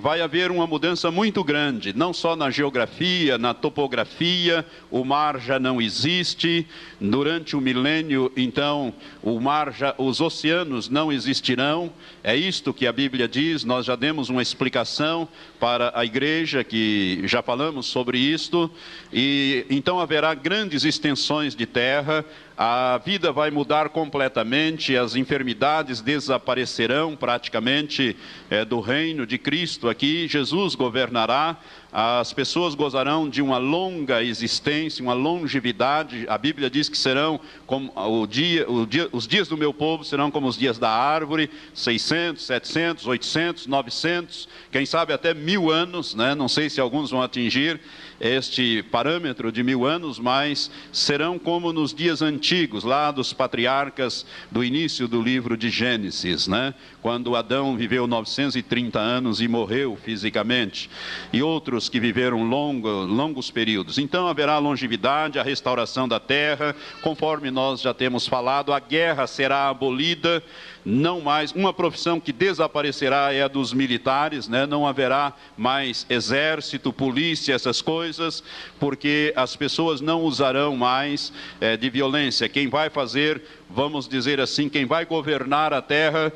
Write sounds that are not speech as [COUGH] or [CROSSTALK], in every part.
vai haver uma mudança muito grande, não só na geografia, na topografia, o mar já não existe. Durante o milênio, então, o mar já, os oceanos não existirão. É isto que a Bíblia diz. Nós já demos uma explicação para a igreja que já falamos sobre isto. E então haverá grandes extensões de terra a vida vai mudar completamente, as enfermidades desaparecerão praticamente é, do reino de Cristo aqui, Jesus governará, as pessoas gozarão de uma longa existência, uma longevidade. A Bíblia diz que serão como o dia, o dia, os dias do meu povo serão como os dias da árvore, 600, 700, 800, 900, quem sabe até mil anos, né? não sei se alguns vão atingir este parâmetro de mil anos, mas serão como nos dias antigos, lá dos patriarcas do início do livro de Gênesis, né? quando Adão viveu 930 anos e morreu fisicamente, e outros que viveram longo, longos períodos. Então haverá longevidade, a restauração da terra, conforme nós já temos falado, a guerra será abolida não mais, uma profissão que desaparecerá é a dos militares, né? não haverá mais exército, polícia, essas coisas, porque as pessoas não usarão mais é, de violência. Quem vai fazer, vamos dizer assim, quem vai governar a terra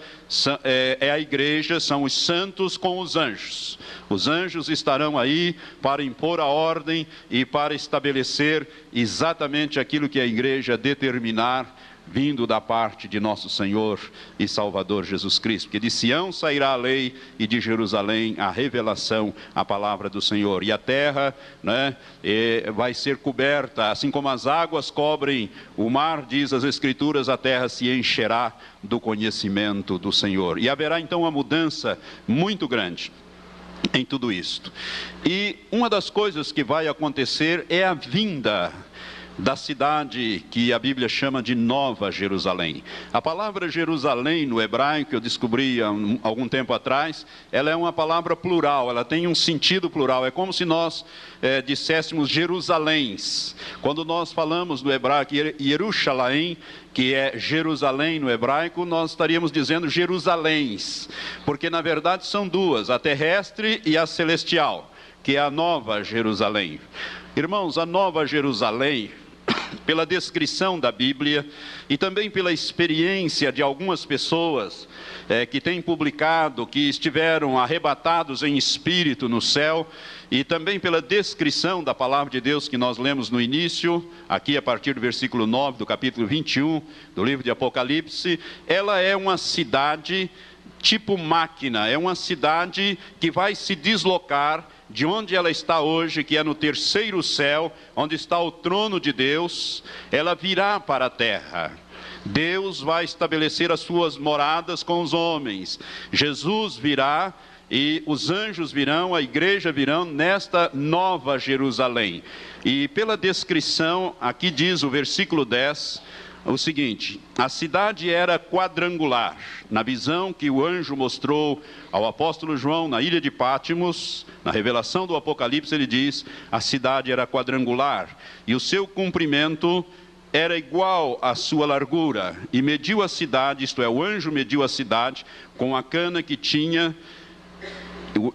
é, é a igreja, são os santos com os anjos. Os anjos estarão aí para impor a ordem e para estabelecer exatamente aquilo que a igreja determinar vindo da parte de nosso Senhor e Salvador Jesus Cristo. Porque de Sião sairá a lei e de Jerusalém a revelação, a palavra do Senhor. E a terra né, vai ser coberta, assim como as águas cobrem o mar, diz as Escrituras, a terra se encherá do conhecimento do Senhor. E haverá então uma mudança muito grande em tudo isto. E uma das coisas que vai acontecer é a vinda da cidade que a Bíblia chama de Nova Jerusalém. A palavra Jerusalém no hebraico, eu descobri há algum tempo atrás, ela é uma palavra plural, ela tem um sentido plural. É como se nós é, disséssemos Jerusaléns. Quando nós falamos no hebraico Jerusalém, que é Jerusalém no hebraico, nós estaríamos dizendo Jerusaléns, porque na verdade são duas, a terrestre e a celestial, que é a Nova Jerusalém. Irmãos, a Nova Jerusalém pela descrição da Bíblia e também pela experiência de algumas pessoas é, que têm publicado, que estiveram arrebatados em espírito no céu, e também pela descrição da palavra de Deus que nós lemos no início, aqui a partir do versículo 9 do capítulo 21 do livro de Apocalipse, ela é uma cidade tipo máquina, é uma cidade que vai se deslocar de onde ela está hoje, que é no terceiro céu, onde está o trono de Deus, ela virá para a terra. Deus vai estabelecer as suas moradas com os homens. Jesus virá e os anjos virão, a igreja virão nesta nova Jerusalém. E pela descrição, aqui diz o versículo 10, o seguinte: a cidade era quadrangular. Na visão que o anjo mostrou ao apóstolo João na ilha de Pátimos, na revelação do Apocalipse, ele diz: a cidade era quadrangular e o seu comprimento era igual à sua largura. E mediu a cidade, isto é, o anjo mediu a cidade com a cana que tinha.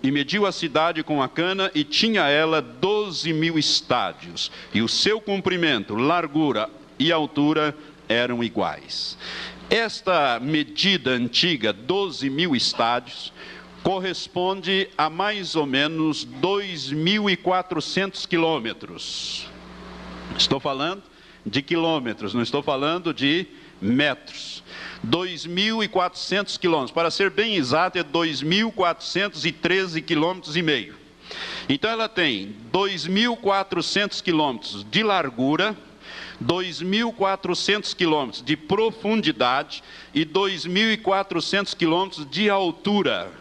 E mediu a cidade com a cana e tinha ela doze mil estádios. E o seu comprimento, largura e altura eram iguais. Esta medida antiga, 12 mil estádios, corresponde a mais ou menos 2.400 quilômetros. Estou falando de quilômetros, não estou falando de metros. 2.400 quilômetros, para ser bem exato, é 2.413 quilômetros e meio. Então ela tem 2.400 quilômetros de largura, 2.400 quilômetros de profundidade e 2.400 quilômetros de altura.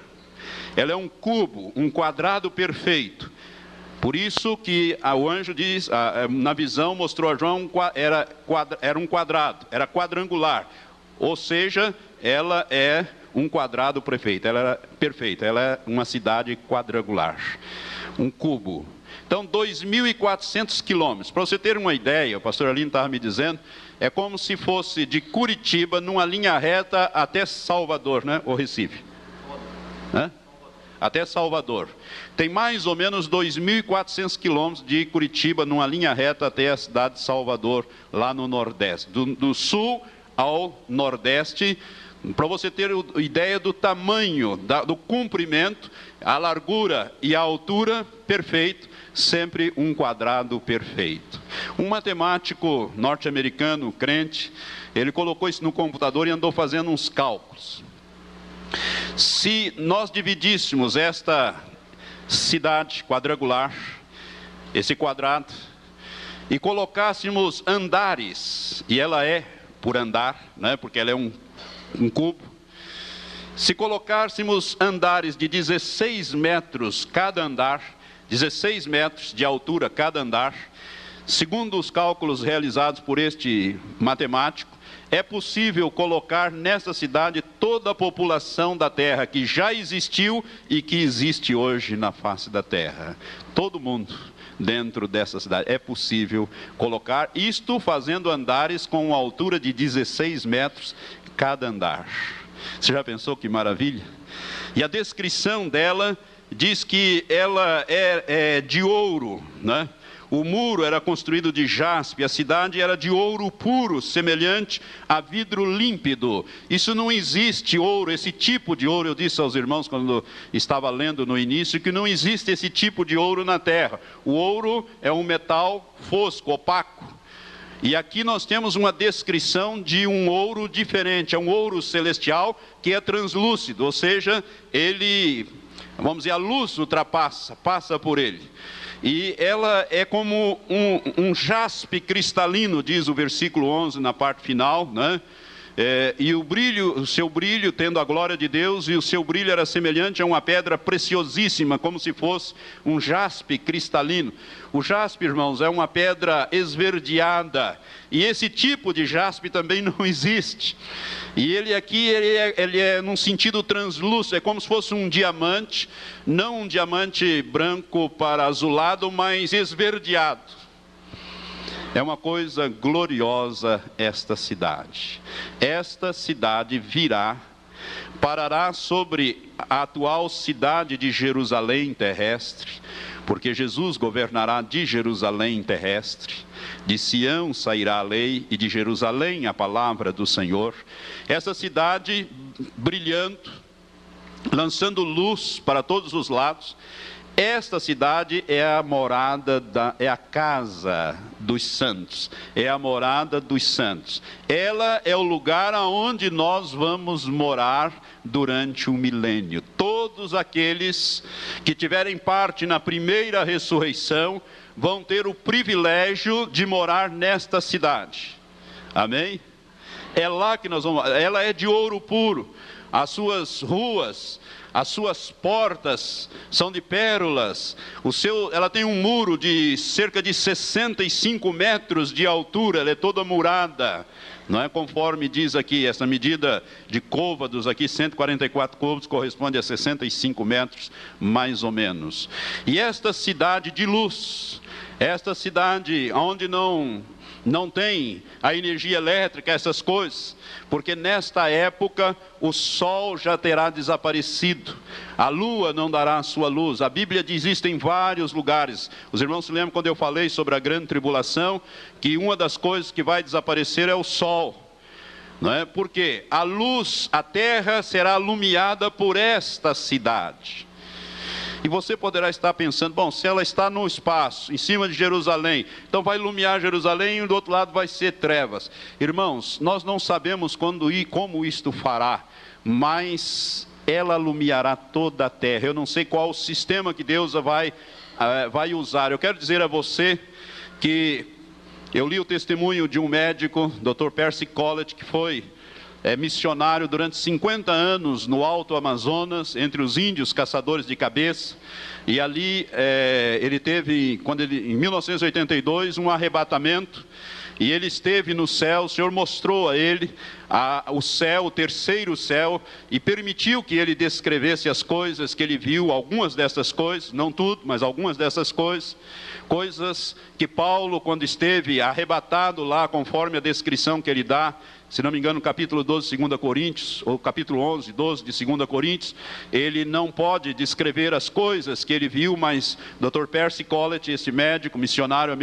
Ela é um cubo, um quadrado perfeito. Por isso que o anjo diz, na visão mostrou a João, era, era um quadrado, era quadrangular. Ou seja, ela é um quadrado perfeito, ela era perfeita, ela é uma cidade quadrangular, um cubo. Então, 2.400 quilômetros. Para você ter uma ideia, o pastor Aline estava me dizendo, é como se fosse de Curitiba, numa linha reta até Salvador, né? Ou Recife. Hã? até Salvador. Tem mais ou menos 2.400 quilômetros de Curitiba, numa linha reta até a cidade de Salvador, lá no Nordeste. Do, do sul ao Nordeste, para você ter ideia do tamanho, do comprimento, a largura e a altura, perfeito, sempre um quadrado perfeito. Um matemático norte-americano, crente, ele colocou isso no computador e andou fazendo uns cálculos. Se nós dividíssemos esta cidade quadrangular, esse quadrado, e colocássemos andares, e ela é por andar, né, porque ela é um, um cubo, se colocássemos andares de 16 metros cada andar, 16 metros de altura cada andar, segundo os cálculos realizados por este matemático, é possível colocar nessa cidade toda a população da terra que já existiu e que existe hoje na face da terra. Todo mundo dentro dessa cidade. É possível colocar isto fazendo andares com uma altura de 16 metros cada andar. Você já pensou que maravilha? E a descrição dela diz que ela é, é de ouro, né? O muro era construído de jaspe, a cidade era de ouro puro, semelhante a vidro límpido. Isso não existe ouro, esse tipo de ouro. Eu disse aos irmãos quando estava lendo no início que não existe esse tipo de ouro na terra. O ouro é um metal fosco, opaco. E aqui nós temos uma descrição de um ouro diferente, é um ouro celestial que é translúcido, ou seja, ele, vamos dizer, a luz ultrapassa, passa por ele e ela é como um, um jaspe cristalino, diz o versículo 11 na parte final, né? É, e o brilho, o seu brilho, tendo a glória de Deus, e o seu brilho era semelhante a uma pedra preciosíssima, como se fosse um jaspe cristalino. O jaspe, irmãos, é uma pedra esverdeada, e esse tipo de jaspe também [LAUGHS] não existe. E ele aqui, ele é, ele é num sentido translúcido, é como se fosse um diamante, não um diamante branco para azulado, mas esverdeado. É uma coisa gloriosa esta cidade. Esta cidade virá, parará sobre a atual cidade de Jerusalém terrestre, porque Jesus governará de Jerusalém terrestre. De Sião sairá a lei e de Jerusalém a palavra do Senhor. Essa cidade brilhando, lançando luz para todos os lados, esta cidade é a morada, da, é a casa dos santos, é a morada dos santos. Ela é o lugar aonde nós vamos morar durante o milênio. Todos aqueles que tiverem parte na primeira ressurreição vão ter o privilégio de morar nesta cidade. Amém? É lá que nós vamos. Ela é de ouro puro. As suas ruas as suas portas são de pérolas, o seu, ela tem um muro de cerca de 65 metros de altura, ela é toda murada, não é conforme diz aqui, essa medida de côvados aqui, 144 côvados corresponde a 65 metros, mais ou menos. E esta cidade de luz, esta cidade onde não não tem a energia elétrica, essas coisas, porque nesta época o sol já terá desaparecido, a lua não dará a sua luz. A Bíblia diz isso em vários lugares. Os irmãos se lembram quando eu falei sobre a grande tribulação, que uma das coisas que vai desaparecer é o sol. Não é? Porque a luz, a terra será alumiada por esta cidade. E você poderá estar pensando, bom, se ela está no espaço, em cima de Jerusalém, então vai iluminar Jerusalém e do outro lado vai ser trevas. Irmãos, nós não sabemos quando e como isto fará, mas ela iluminará toda a terra. Eu não sei qual o sistema que Deus vai, uh, vai usar. Eu quero dizer a você que eu li o testemunho de um médico, Dr. Percy Collett, que foi é, missionário durante 50 anos no Alto Amazonas, entre os índios caçadores de cabeça. E ali é, ele teve, quando ele, em 1982, um arrebatamento. E ele esteve no céu, o Senhor mostrou a ele a, o céu, o terceiro céu, e permitiu que ele descrevesse as coisas que ele viu, algumas dessas coisas, não tudo, mas algumas dessas coisas, coisas que Paulo, quando esteve arrebatado lá, conforme a descrição que ele dá, se não me engano, no capítulo 12 de 2 Coríntios, ou capítulo 11, 12 de 2 Coríntios, ele não pode descrever as coisas que ele viu, mas Dr. Percy Collett, esse médico, missionário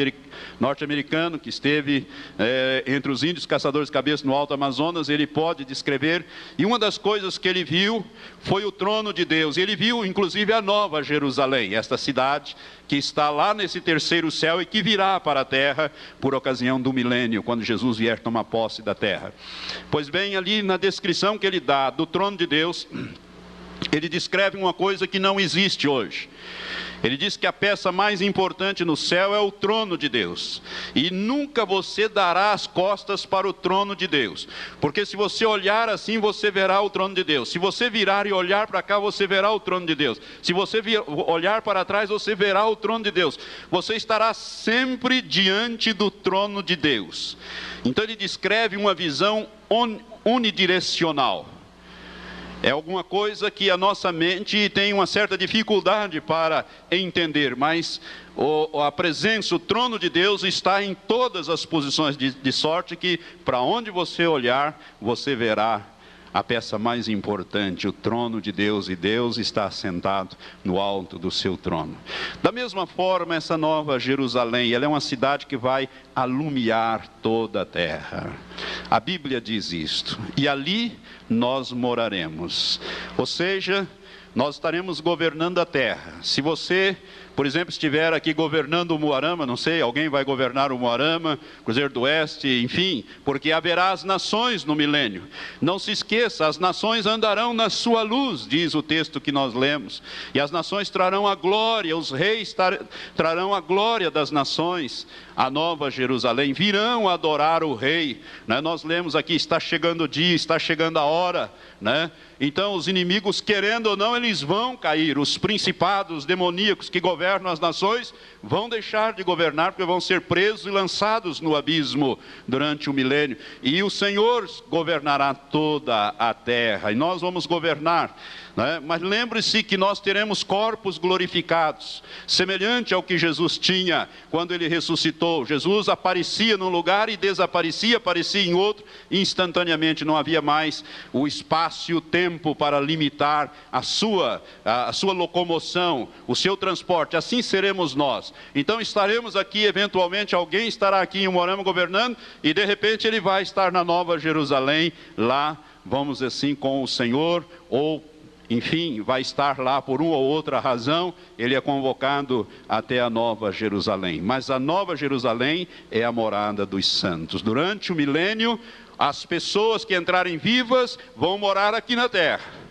norte-americano, que esteve é, entre os índios caçadores de cabeça no Alto Amazonas, ele pode descrever, e uma das coisas que ele viu foi o trono de Deus, ele viu inclusive a nova Jerusalém, esta cidade que está lá nesse terceiro céu e que virá para a terra por ocasião do milênio, quando Jesus vier tomar posse da terra. Pois bem, ali na descrição que ele dá do trono de Deus, ele descreve uma coisa que não existe hoje. Ele diz que a peça mais importante no céu é o trono de Deus. E nunca você dará as costas para o trono de Deus. Porque se você olhar assim, você verá o trono de Deus. Se você virar e olhar para cá, você verá o trono de Deus. Se você vir, olhar para trás, você verá o trono de Deus. Você estará sempre diante do trono de Deus. Então ele descreve uma visão unidirecional. É alguma coisa que a nossa mente tem uma certa dificuldade para entender, mas o, a presença, o trono de Deus está em todas as posições, de, de sorte que para onde você olhar, você verá a peça mais importante, o trono de Deus, e Deus está sentado no alto do seu trono. Da mesma forma, essa nova Jerusalém, ela é uma cidade que vai alumiar toda a terra. A Bíblia diz isto, e ali nós moraremos. Ou seja, nós estaremos governando a terra. Se você por exemplo, estiver aqui governando o Moarama, não sei, alguém vai governar o Moarama, Cruzeiro do Oeste, enfim, porque haverá as nações no milênio. Não se esqueça, as nações andarão na sua luz, diz o texto que nós lemos, e as nações trarão a glória, os reis trarão a glória das nações, a nova Jerusalém, virão adorar o rei. Né? Nós lemos aqui: está chegando o dia, está chegando a hora. Né? Então, os inimigos, querendo ou não, eles vão cair. Os principados demoníacos que governam as nações vão deixar de governar, porque vão ser presos e lançados no abismo durante o milênio. E o Senhor governará toda a terra, e nós vamos governar. Né? Mas lembre-se que nós teremos corpos glorificados, semelhante ao que Jesus tinha quando ele ressuscitou. Jesus aparecia num lugar e desaparecia, aparecia em outro, instantaneamente não havia mais o espaço e o tempo para limitar a sua, a, sua locomoção, o seu transporte. Assim seremos nós. Então estaremos aqui, eventualmente alguém estará aqui em Morama governando e de repente ele vai estar na Nova Jerusalém, lá, vamos assim, com o Senhor ou enfim, vai estar lá por uma ou outra razão, ele é convocado até a Nova Jerusalém. Mas a Nova Jerusalém é a morada dos santos. Durante o milênio, as pessoas que entrarem vivas vão morar aqui na terra.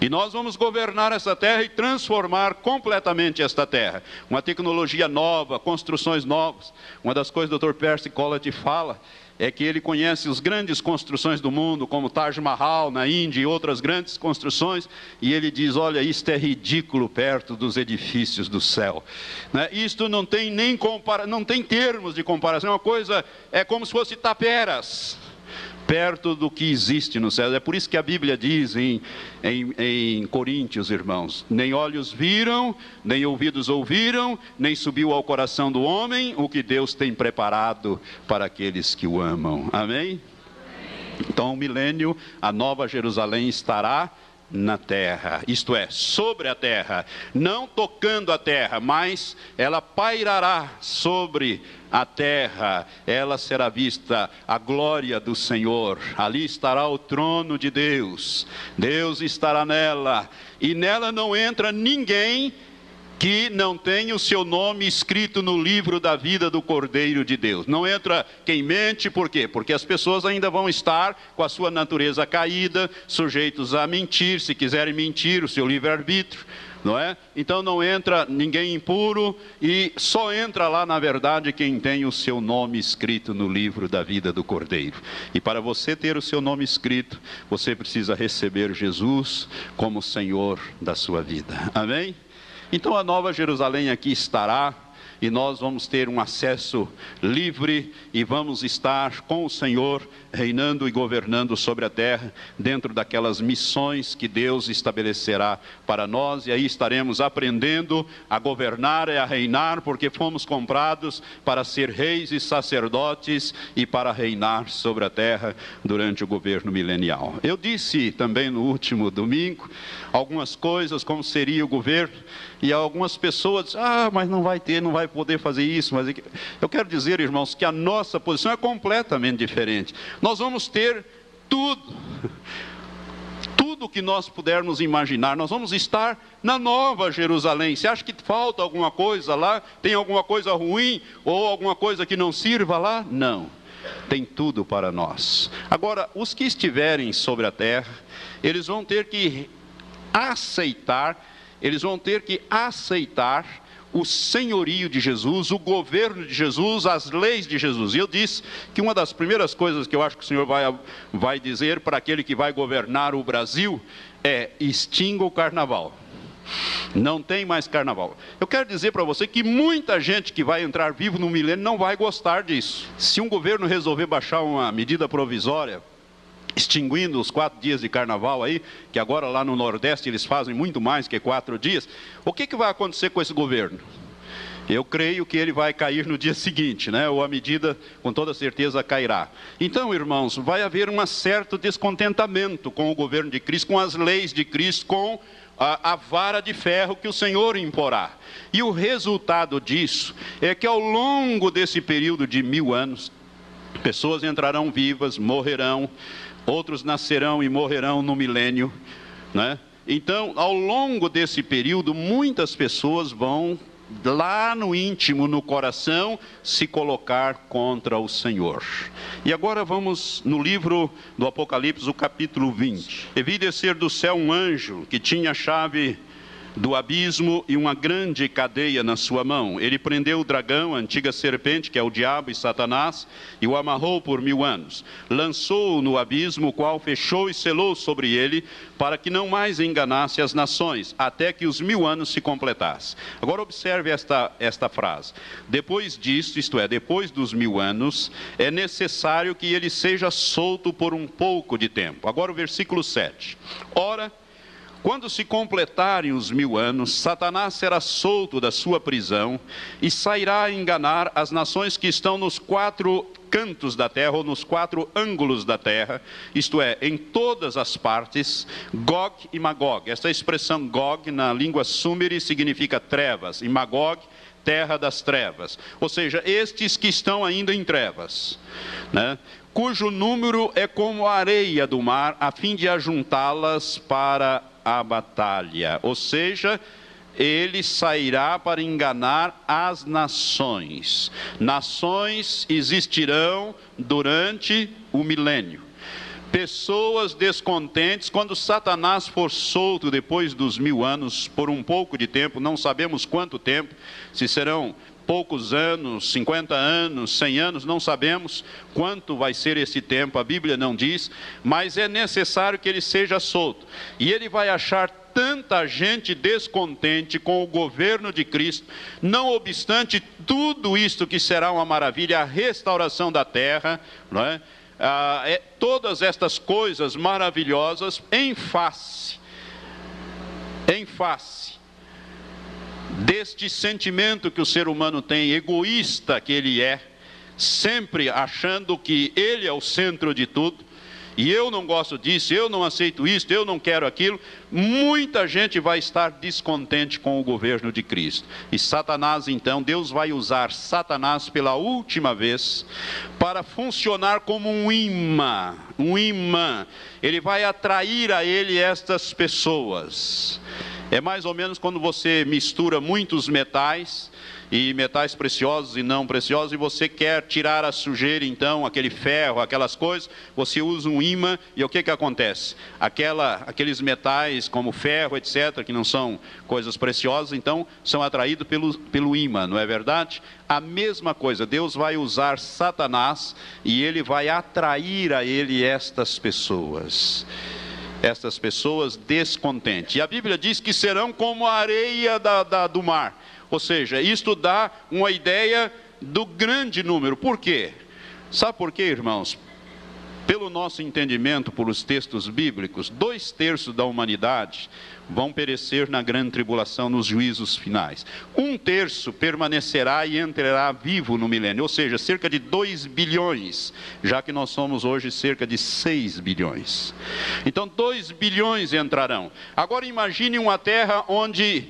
E nós vamos governar essa terra e transformar completamente esta terra. Uma tecnologia nova, construções novas. Uma das coisas que o Dr. Percy Collett fala é que ele conhece as grandes construções do mundo, como Taj Mahal na Índia e outras grandes construções, e ele diz: Olha, isto é ridículo perto dos edifícios do céu. Né? Isto não tem nem compara não tem termos de comparação, é uma coisa, é como se fosse taperas perto do que existe no céu. É por isso que a Bíblia diz em, em, em, Coríntios, irmãos: nem olhos viram, nem ouvidos ouviram, nem subiu ao coração do homem o que Deus tem preparado para aqueles que o amam. Amém? Então, o milênio, a nova Jerusalém estará na terra, isto é, sobre a terra, não tocando a terra, mas ela pairará sobre a terra, ela será vista a glória do Senhor, ali estará o trono de Deus, Deus estará nela, e nela não entra ninguém que não tenha o seu nome escrito no livro da vida do Cordeiro de Deus. Não entra quem mente, por quê? Porque as pessoas ainda vão estar com a sua natureza caída, sujeitos a mentir, se quiserem mentir, o seu livre-arbítrio, não é? Então não entra ninguém impuro e só entra lá, na verdade, quem tem o seu nome escrito no livro da vida do Cordeiro. E para você ter o seu nome escrito, você precisa receber Jesus como Senhor da sua vida. Amém? Então a nova Jerusalém aqui estará, e nós vamos ter um acesso livre e vamos estar com o Senhor reinando e governando sobre a terra, dentro daquelas missões que Deus estabelecerá para nós, e aí estaremos aprendendo a governar e a reinar, porque fomos comprados para ser reis e sacerdotes e para reinar sobre a terra durante o governo milenial. Eu disse também no último domingo algumas coisas, como seria o governo, e algumas pessoas, ah, mas não vai ter, não vai poder fazer isso. Mas eu quero dizer, irmãos, que a nossa posição é completamente diferente. Nós vamos ter tudo. Tudo que nós pudermos imaginar, nós vamos estar na nova Jerusalém. Você acha que falta alguma coisa lá? Tem alguma coisa ruim ou alguma coisa que não sirva lá? Não. Tem tudo para nós. Agora, os que estiverem sobre a terra, eles vão ter que aceitar, eles vão ter que aceitar o senhorio de Jesus, o governo de Jesus, as leis de Jesus. E eu disse que uma das primeiras coisas que eu acho que o Senhor vai, vai dizer para aquele que vai governar o Brasil é: extinga o carnaval. Não tem mais carnaval. Eu quero dizer para você que muita gente que vai entrar vivo no milênio não vai gostar disso. Se um governo resolver baixar uma medida provisória, extinguindo os quatro dias de carnaval aí, que agora lá no Nordeste eles fazem muito mais que quatro dias, o que, que vai acontecer com esse governo? Eu creio que ele vai cair no dia [LAUGHS] seguinte, né? ou a medida com toda certeza cairá. Então, irmãos, vai haver um certo descontentamento com o governo de Cristo, com as leis de Cristo, com a, a, vara de ferro que o Senhor imporá. E o resultado disso é que ao longo desse período de mil anos, pessoas entrarão vivas, morrerão, outros nascerão e morrerão no milênio, né? Então, ao longo desse período, muitas pessoas vão lá no íntimo, no coração, se colocar contra o Senhor. E agora vamos no livro do Apocalipse, o capítulo 20. E vi descer do céu um anjo que tinha a chave do abismo e uma grande cadeia na sua mão. Ele prendeu o dragão, a antiga serpente, que é o diabo e Satanás, e o amarrou por mil anos. Lançou-o no abismo, o qual fechou e selou sobre ele, para que não mais enganasse as nações, até que os mil anos se completassem. Agora observe esta, esta frase. Depois disto, isto é, depois dos mil anos, é necessário que ele seja solto por um pouco de tempo. Agora o versículo 7. Ora, quando se completarem os mil anos, Satanás será solto da sua prisão e sairá a enganar as nações que estão nos quatro cantos da terra ou nos quatro ângulos da terra, isto é, em todas as partes, Gog e Magog. Esta expressão Gog na língua sumeri significa trevas e Magog terra das trevas. Ou seja, estes que estão ainda em trevas, né? cujo número é como a areia do mar, a fim de ajuntá-las para a batalha. Ou seja, ele sairá para enganar as nações. Nações existirão durante o milênio. Pessoas descontentes, quando Satanás for solto depois dos mil anos, por um pouco de tempo, não sabemos quanto tempo, se serão poucos anos, 50 anos, 100 anos, não sabemos quanto vai ser esse tempo, a Bíblia não diz, mas é necessário que ele seja solto. E ele vai achar tanta gente descontente com o governo de Cristo, não obstante tudo isto que será uma maravilha, a restauração da terra, não é? Ah, é, todas estas coisas maravilhosas em face, em face deste sentimento que o ser humano tem, egoísta que ele é, sempre achando que ele é o centro de tudo, e eu não gosto disso, eu não aceito isso, eu não quero aquilo, muita gente vai estar descontente com o governo de Cristo. E Satanás, então, Deus vai usar Satanás pela última vez para funcionar como um imã, um imã. Ele vai atrair a ele estas pessoas. É mais ou menos quando você mistura muitos metais e metais preciosos e não preciosos e você quer tirar a sujeira, então, aquele ferro, aquelas coisas, você usa um imã e o que que acontece? Aquela, aqueles metais como ferro, etc., que não são coisas preciosas, então, são atraídos pelo, pelo imã, não é verdade? A mesma coisa, Deus vai usar Satanás e ele vai atrair a ele estas pessoas estas pessoas descontentes. E a Bíblia diz que serão como a areia da, da, do mar. Ou seja, isto dá uma ideia do grande número. Por quê? Sabe por quê, irmãos? Pelo nosso entendimento, por os textos bíblicos, dois terços da humanidade vão perecer na grande tribulação nos juízos finais. Um terço permanecerá e entrará vivo no milênio, ou seja, cerca de 2 bilhões, já que nós somos hoje cerca de 6 bilhões. Então, 2 bilhões entrarão. Agora imagine uma terra onde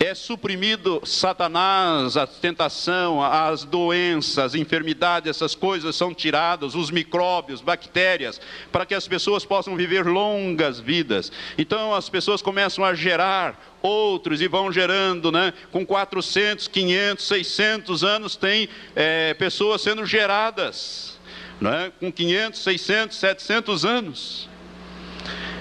é suprimido Satanás, a tentação, as doenças, as enfermidades, essas coisas são tiradas, os micróbios, bactérias, para que as pessoas possam viver longas vidas. Então as pessoas começam a gerar outros e vão gerando, né? Com 400, 500, 600 anos tem é, pessoas sendo geradas, né? Com 500, 600, 700 anos.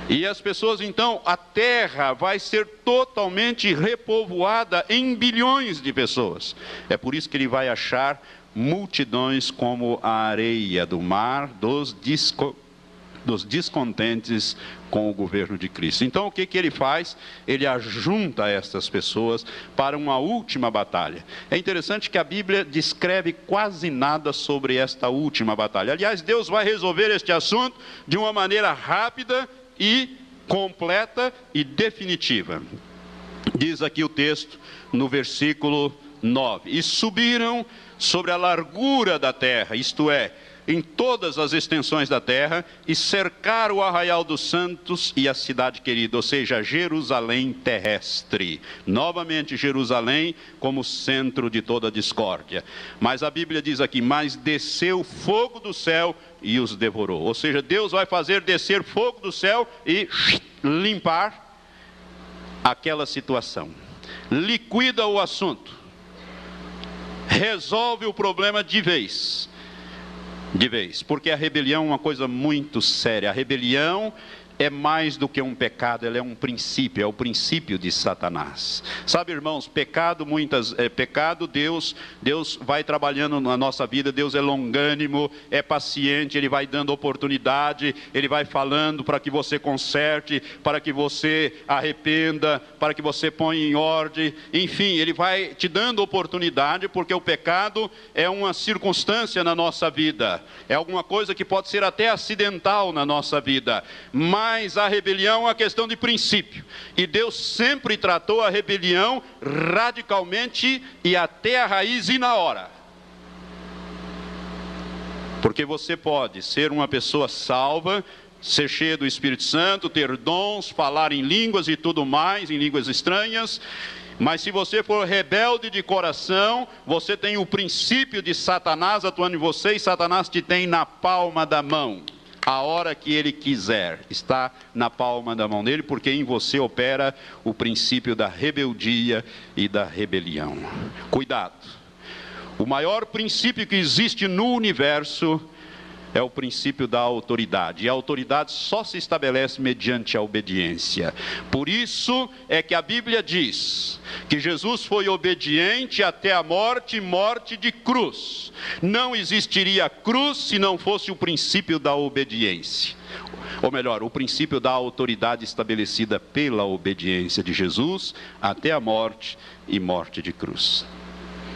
E as pessoas então, a terra vai ser totalmente repovoada em bilhões de pessoas. É por isso que ele vai achar multidões como a areia do mar dos, disco, dos descontentes com o governo de Cristo. Então o que, que ele faz? Ele ajunta estas pessoas para uma última batalha. É interessante que a Bíblia descreve quase nada sobre esta última batalha. Aliás, Deus vai resolver este assunto de uma maneira rápida e completa e definitiva. Diz aqui o texto no versículo 9: E subiram sobre a largura da terra, isto é, em todas as extensões da terra e cercar o arraial dos santos e a cidade querida, ou seja, Jerusalém terrestre. Novamente, Jerusalém como centro de toda discórdia. Mas a Bíblia diz aqui: Mas desceu fogo do céu e os devorou. Ou seja, Deus vai fazer descer fogo do céu e limpar aquela situação. Liquida o assunto. Resolve o problema de vez de vez, porque a rebelião é uma coisa muito séria. A rebelião é mais do que um pecado, ela é um princípio, é o princípio de Satanás. Sabe, irmãos, pecado muitas é pecado, Deus, Deus vai trabalhando na nossa vida, Deus é longânimo, é paciente, ele vai dando oportunidade, ele vai falando para que você conserte, para que você arrependa, para que você ponha em ordem, enfim, ele vai te dando oportunidade, porque o pecado é uma circunstância na nossa vida, é alguma coisa que pode ser até acidental na nossa vida, mas mas a rebelião é uma questão de princípio. E Deus sempre tratou a rebelião radicalmente e até a raiz e na hora. Porque você pode ser uma pessoa salva, ser cheia do Espírito Santo, ter dons, falar em línguas e tudo mais, em línguas estranhas, mas se você for rebelde de coração, você tem o princípio de Satanás atuando em você e Satanás te tem na palma da mão a hora que ele quiser. Está na palma da mão dele, porque em você opera o princípio da rebeldia e da rebelião. Cuidado. O maior princípio que existe no universo é o princípio da autoridade. E a autoridade só se estabelece mediante a obediência. Por isso é que a Bíblia diz que Jesus foi obediente até a morte morte de cruz. Não existiria cruz se não fosse o princípio da obediência. Ou melhor, o princípio da autoridade estabelecida pela obediência de Jesus até a morte e morte de cruz.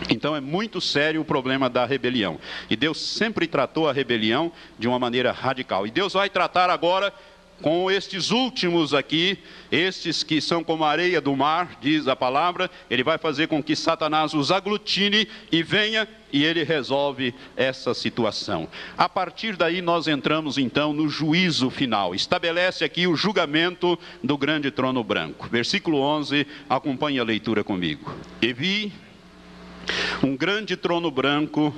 Então é muito sério o problema da rebelião. E Deus sempre tratou a rebelião de uma maneira radical. E Deus vai tratar agora com estes últimos aqui, estes que são como a areia do mar, diz a palavra, ele vai fazer com que Satanás os aglutine e venha e ele resolve essa situação. A partir daí nós entramos então no juízo final. Estabelece aqui o julgamento do grande trono branco. Versículo 11, acompanhe a leitura comigo. E vi um grande trono branco,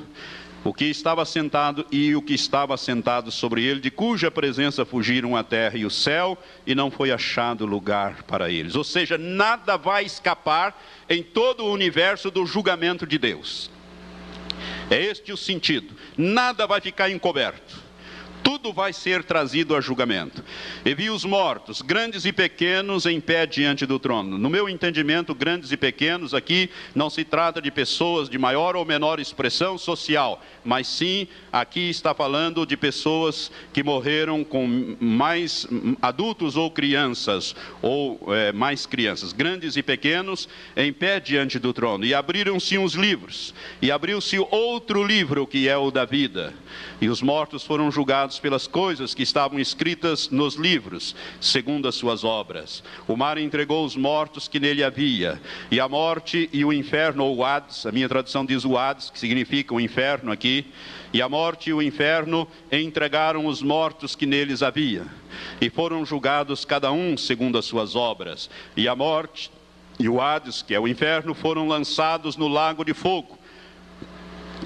o que estava sentado e o que estava sentado sobre ele, de cuja presença fugiram a terra e o céu, e não foi achado lugar para eles. Ou seja, nada vai escapar em todo o universo do julgamento de Deus. É este o sentido. Nada vai ficar encoberto tudo vai ser trazido a julgamento. E vi os mortos, grandes e pequenos, em pé diante do trono. No meu entendimento, grandes e pequenos aqui não se trata de pessoas de maior ou menor expressão social, mas sim aqui está falando de pessoas que morreram com mais adultos ou crianças, ou é, mais crianças, grandes e pequenos, em pé diante do trono. E abriram-se uns livros, e abriu-se outro livro, que é o da vida. E os mortos foram julgados pelas coisas que estavam escritas nos livros, segundo as suas obras. O mar entregou os mortos que nele havia, e a morte e o inferno, ou o Hades, a minha tradução diz o Hades, que significa o inferno aqui, e a morte e o inferno entregaram os mortos que neles havia, e foram julgados cada um segundo as suas obras. E a morte e o Hades, que é o inferno, foram lançados no lago de fogo.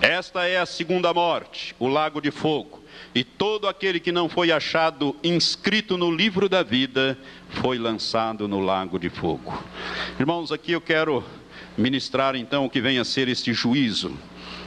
Esta é a segunda morte, o lago de fogo. E todo aquele que não foi achado inscrito no livro da vida foi lançado no lago de fogo. Irmãos, aqui eu quero ministrar então o que vem a ser este juízo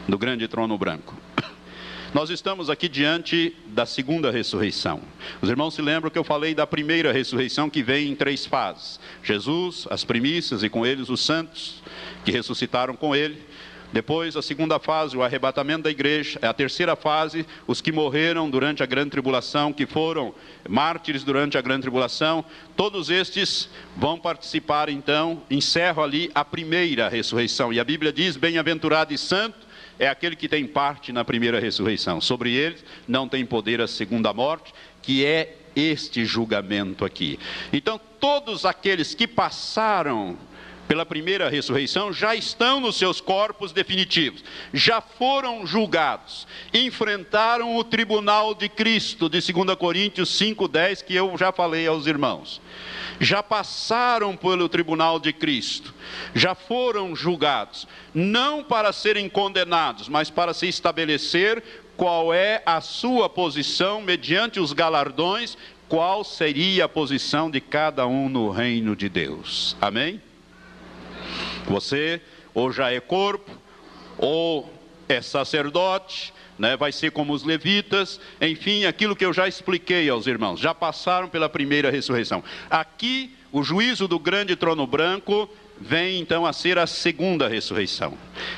do grande trono branco. [COUGHS] Nós estamos aqui diante da segunda ressurreição. Os irmãos se lembram que eu falei da primeira ressurreição que vem em três fases: Jesus, as primícias e com eles os santos que ressuscitaram com ele. Depois, a segunda fase, o arrebatamento da igreja. A terceira fase, os que morreram durante a grande tribulação, que foram mártires durante a grande tribulação. Todos estes vão participar, então, encerro ali a primeira ressurreição. E a Bíblia diz: bem-aventurado e santo é aquele que tem parte na primeira ressurreição. Sobre eles não tem poder a segunda morte, que é este julgamento aqui. Então, todos aqueles que passaram pela primeira ressurreição já estão nos seus corpos definitivos, já foram julgados, enfrentaram o tribunal de Cristo, de 2 Coríntios 5,10, que eu já falei aos irmãos. Já passaram pelo tribunal de Cristo, já foram julgados, não para serem condenados, mas para se estabelecer qual é a sua posição mediante os galardões, qual seria a posição de cada um no reino de Deus. Amém? Você ou já é corpo, ou é sacerdote, né? vai ser como os levitas, enfim, aquilo que eu já expliquei aos irmãos, já passaram pela primeira ressurreição. Aqui, o juízo do grande trono branco vem então a ser a segunda ressurreição.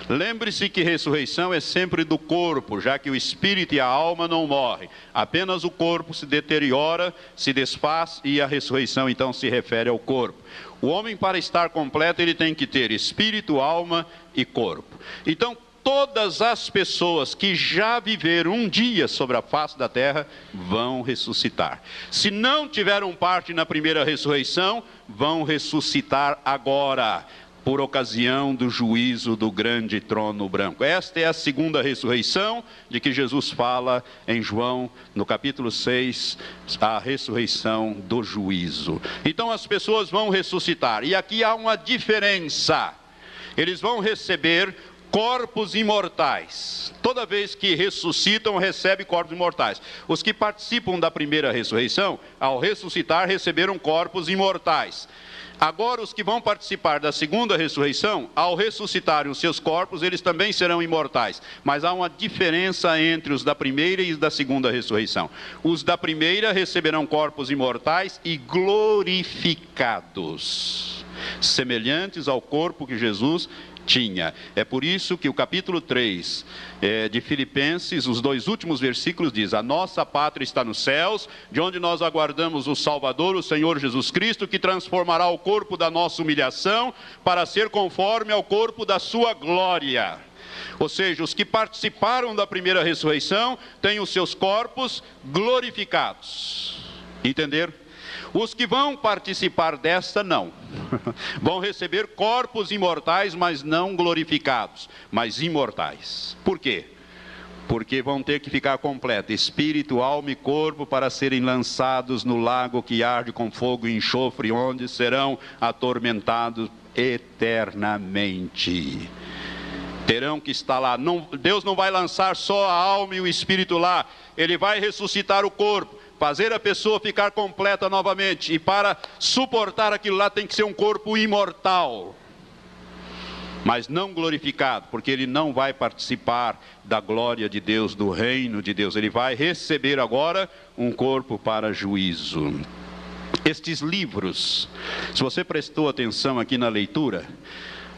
Lembre-se que ressurreição é sempre do corpo, já que o espírito e a alma não morrem, apenas o corpo se deteriora, se desfaz e a ressurreição então se refere ao corpo. O homem, para estar completo, ele tem que ter espírito, alma e corpo. Então, todas as pessoas que já viveram um dia sobre a face da terra vão ressuscitar. Se não tiveram parte na primeira ressurreição, vão ressuscitar agora por ocasião do juízo do grande trono branco. Esta é a segunda ressurreição de que Jesus fala em João, no capítulo 6, a ressurreição do juízo. Então as pessoas vão ressuscitar, e aqui há uma diferença. Eles vão receber corpos imortais. Toda vez que ressuscitam, recebe corpos imortais. Os que participam da primeira ressurreição, ao ressuscitar, receberam corpos imortais. Agora, os que vão participar da segunda ressurreição, ao ressuscitarem os seus corpos, eles também serão imortais. Mas há uma diferença entre os da primeira e os da segunda ressurreição. Os da primeira receberão corpos imortais e glorificados, semelhantes ao corpo que Jesus tinha. É por isso que o capítulo 3 é, de Filipenses, os dois últimos versículos diz: A nossa pátria está nos céus, de onde nós aguardamos o Salvador, o Senhor Jesus Cristo, que transformará o corpo da nossa humilhação para ser conforme ao corpo da sua glória. Ou seja, os que participaram da primeira ressurreição têm os seus corpos glorificados. Entenderam? Os que vão participar desta, não. [LAUGHS] vão receber corpos imortais, mas não glorificados, mas imortais. Por quê? Porque vão ter que ficar completo, espírito, alma e corpo, para serem lançados no lago que arde com fogo e enxofre, onde serão atormentados eternamente terão que estar lá. Não, Deus não vai lançar só a alma e o espírito lá, Ele vai ressuscitar o corpo fazer a pessoa ficar completa novamente. E para suportar aquilo lá tem que ser um corpo imortal. mas não glorificado, porque ele não vai participar da glória de Deus, do reino de Deus. Ele vai receber agora um corpo para juízo. Estes livros, se você prestou atenção aqui na leitura,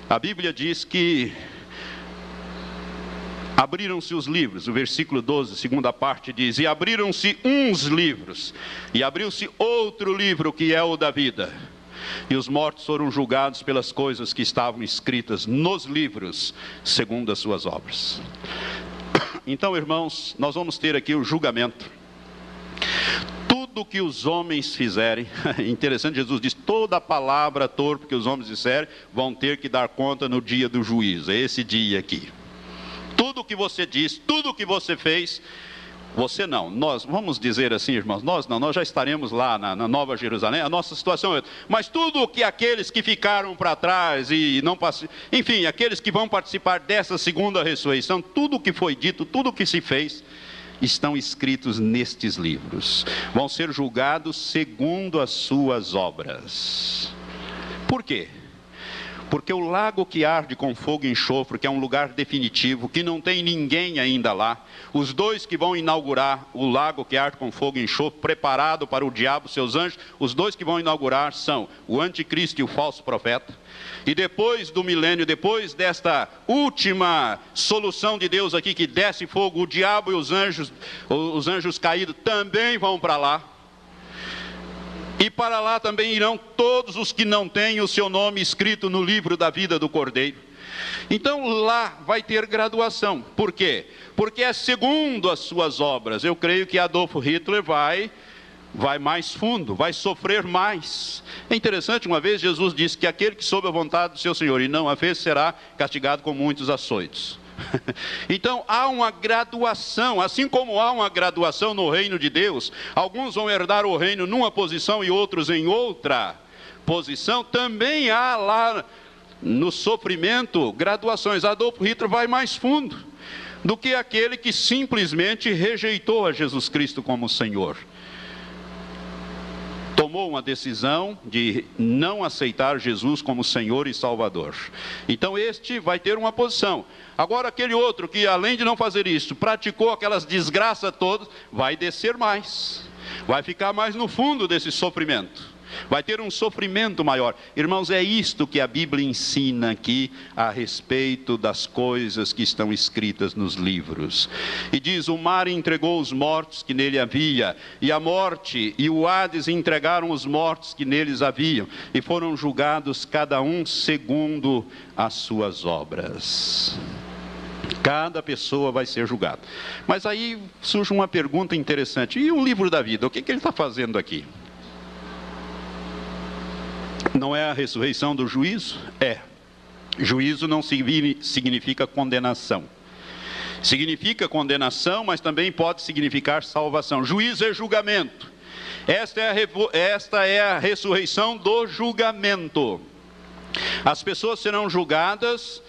a Bíblia diz que abriram-se os livros, o versículo 12, segunda parte diz: E abriram-se uns livros, e abriu-se outro livro que é o da vida e os mortos foram julgados pelas coisas que estavam escritas nos livros, segundo as suas obras. [COUGHS] Então, irmãos, nós vamos ter aqui o julgamento. Tudo que os homens fizerem, [LAUGHS] interessante, Jesus diz: toda palavra torpe que os homens disserem, vão ter que dar conta no dia do juízo, é esse dia aqui. Tudo que você diz, tudo que você fez, você não, nós, vamos dizer assim, irmãos, nós não, nós já estaremos lá na, na Nova Jerusalém, a nossa situação é. Mas tudo que aqueles que ficaram para trás e não enfim, aqueles que vão participar dessa segunda ressurreição, tudo o que foi dito, tudo o que se fez, estão escritos nestes livros. Vão ser julgados segundo as suas obras. Por quê? Porque o lago que arde com fogo e enxofre, que é um lugar definitivo, que não tem ninguém ainda lá, os dois que vão inaugurar o lago que arde com fogo e enxofre, preparado para o diabo seus anjos, os dois que vão inaugurar são o anticristo e o falso profeta. E depois do milênio, depois desta última solução de Deus aqui que desce fogo, o diabo e os anjos, os anjos caídos também vão para lá. E para lá também irão todos os que não têm o seu nome escrito no livro da vida do Cordeiro. Então lá vai ter graduação. Por quê? Porque é segundo as suas obras. Eu creio que Adolfo Hitler vai vai mais fundo, vai sofrer mais. É interessante, uma vez Jesus disse que aquele que soube a vontade do seu Senhor e não a fez será castigado com muitos açoites. [LAUGHS] Então há uma graduação, assim como há uma graduação no reino de Deus, alguns vão herdar o reino numa posição e outros em outra posição, também há lá no sofrimento graduações. Adolfo Hitler vai mais fundo do que aquele que simplesmente rejeitou a Jesus Cristo como Senhor tomou uma decisão de não aceitar Jesus como Senhor e Salvador. Então este vai ter uma posição. Agora aquele outro que além de não fazer isso, praticou aquelas desgraças todas, vai descer mais. Vai ficar mais no fundo desse sofrimento vai ter um sofrimento maior. Irmãos, é isto que a Bíblia ensina aqui a respeito das coisas que estão escritas nos livros. E diz: O mar entregou os mortos que nele havia, e a morte e o Hades entregaram os mortos que neles haviam, e foram julgados cada um segundo as suas obras. Cada pessoa vai ser julgada. Mas aí surge uma pergunta interessante: e o livro da vida? O que, que ele está fazendo aqui? Não é a ressurreição do juízo? É. Juízo não significa condenação. Significa condenação, mas também pode significar salvação. Juízo é julgamento. Esta é a, esta é a ressurreição do julgamento. As pessoas serão julgadas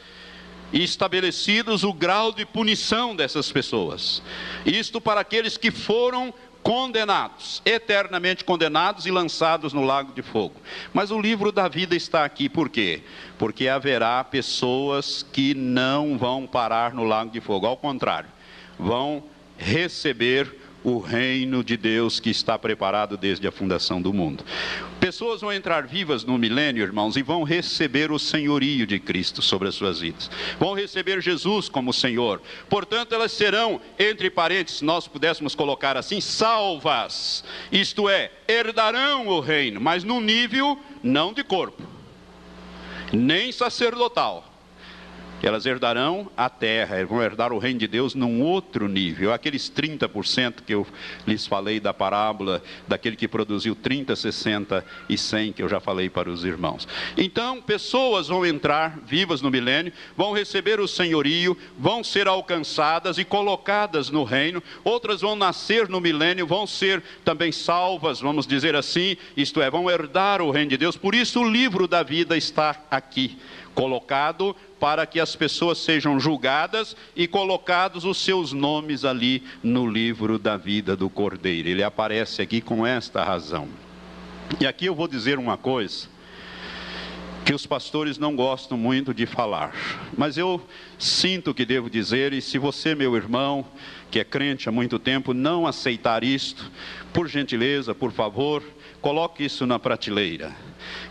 e estabelecidos o grau de punição dessas pessoas. Isto para aqueles que foram condenados, eternamente condenados e lançados no lago de fogo. Mas o livro da vida está aqui por quê? Porque haverá pessoas que não vão parar no lago de fogo, ao contrário, vão receber o reino de Deus que está preparado desde a fundação do mundo. Pessoas vão entrar vivas no milênio, irmãos, e vão receber o senhorio de Cristo sobre as suas vidas. Vão receber Jesus como Senhor. Portanto, elas serão, entre parênteses, se nós pudéssemos colocar assim, salvas. Isto é, herdarão o reino, mas num nível não de corpo, nem sacerdotal elas herdarão a terra, vão herdar o reino de Deus num outro nível. Aqueles 30% que eu lhes falei da parábola, daquele que produziu 30, 60 e 100, que eu já falei para os irmãos. Então, pessoas vão entrar vivas no milênio, vão receber o senhorio, vão ser alcançadas e colocadas no reino, outras vão nascer no milênio, vão ser também salvas, vamos dizer assim, isto é, vão herdar o reino de Deus. Por isso, o livro da vida está aqui colocado para que as pessoas sejam julgadas e colocados os seus nomes ali no livro da vida do Cordeiro. Ele aparece aqui com esta razão. E aqui eu vou dizer uma coisa que os pastores não gostam muito de falar, mas eu sinto que devo dizer, e se você, meu irmão, que é crente há muito tempo, não aceitar isto, por gentileza, por favor, coloque isso na prateleira.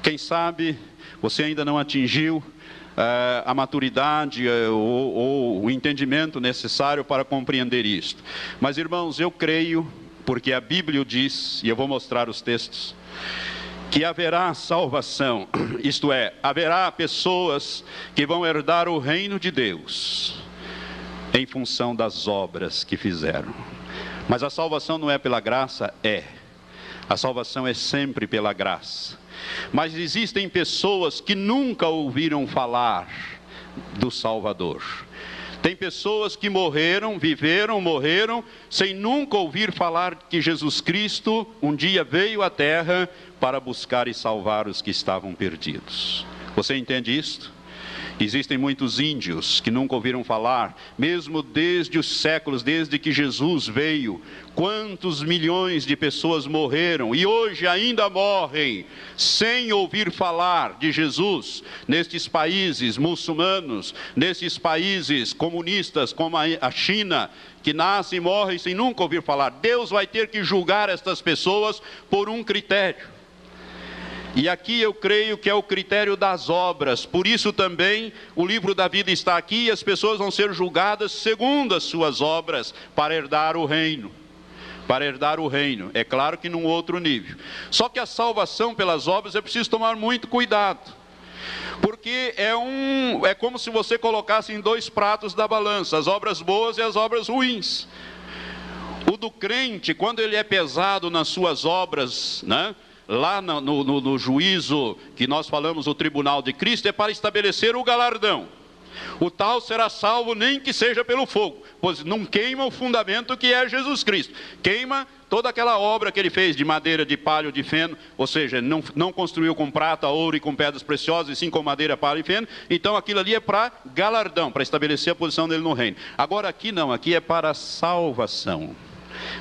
Quem sabe você ainda não atingiu uh, a maturidade uh, ou, ou o entendimento necessário para compreender isto. Mas, irmãos, eu creio, porque a Bíblia diz, e eu vou mostrar os textos, que haverá salvação, [CLEARS THROAT] isto é, haverá pessoas que vão herdar o reino de Deus em função das obras que fizeram. Mas a salvação não é pela graça, é. A salvação é sempre pela graça. Mas existem pessoas que nunca ouviram falar do Salvador. Tem pessoas que morreram, viveram, morreram, sem nunca ouvir falar que Jesus Cristo um dia veio à terra para buscar e salvar os que estavam perdidos. Você entende isto? Existem muitos índios que nunca ouviram falar, mesmo desde os séculos, desde que Jesus veio. Quantos milhões de pessoas morreram e hoje ainda morrem sem ouvir falar de Jesus nestes países muçulmanos, nesses países comunistas como a China, que nascem e morrem sem nunca ouvir falar. Deus vai ter que julgar estas pessoas por um critério. E aqui eu creio que é o critério das obras, por isso também o livro da vida está aqui e as pessoas vão ser julgadas segundo as suas obras para herdar o reino. Para herdar o reino, é claro que num outro nível. Só que a salvação pelas obras é preciso tomar muito cuidado. Porque é um é como se você colocasse em dois pratos da balança, as obras boas e as obras ruins. O do crente, quando ele é pesado nas suas obras, né? Lá no, no, no juízo que nós falamos, o tribunal de Cristo, é para estabelecer o galardão. O tal será salvo nem que seja pelo fogo, pois não queima o fundamento que é Jesus Cristo. Queima toda aquela obra que ele fez de madeira, de palho, de feno, ou seja, não, não construiu com prata, ouro e com pedras preciosas, e sim com madeira, palho e feno. Então aquilo ali é para galardão, para estabelecer a posição dele no reino. Agora aqui não, aqui é para salvação.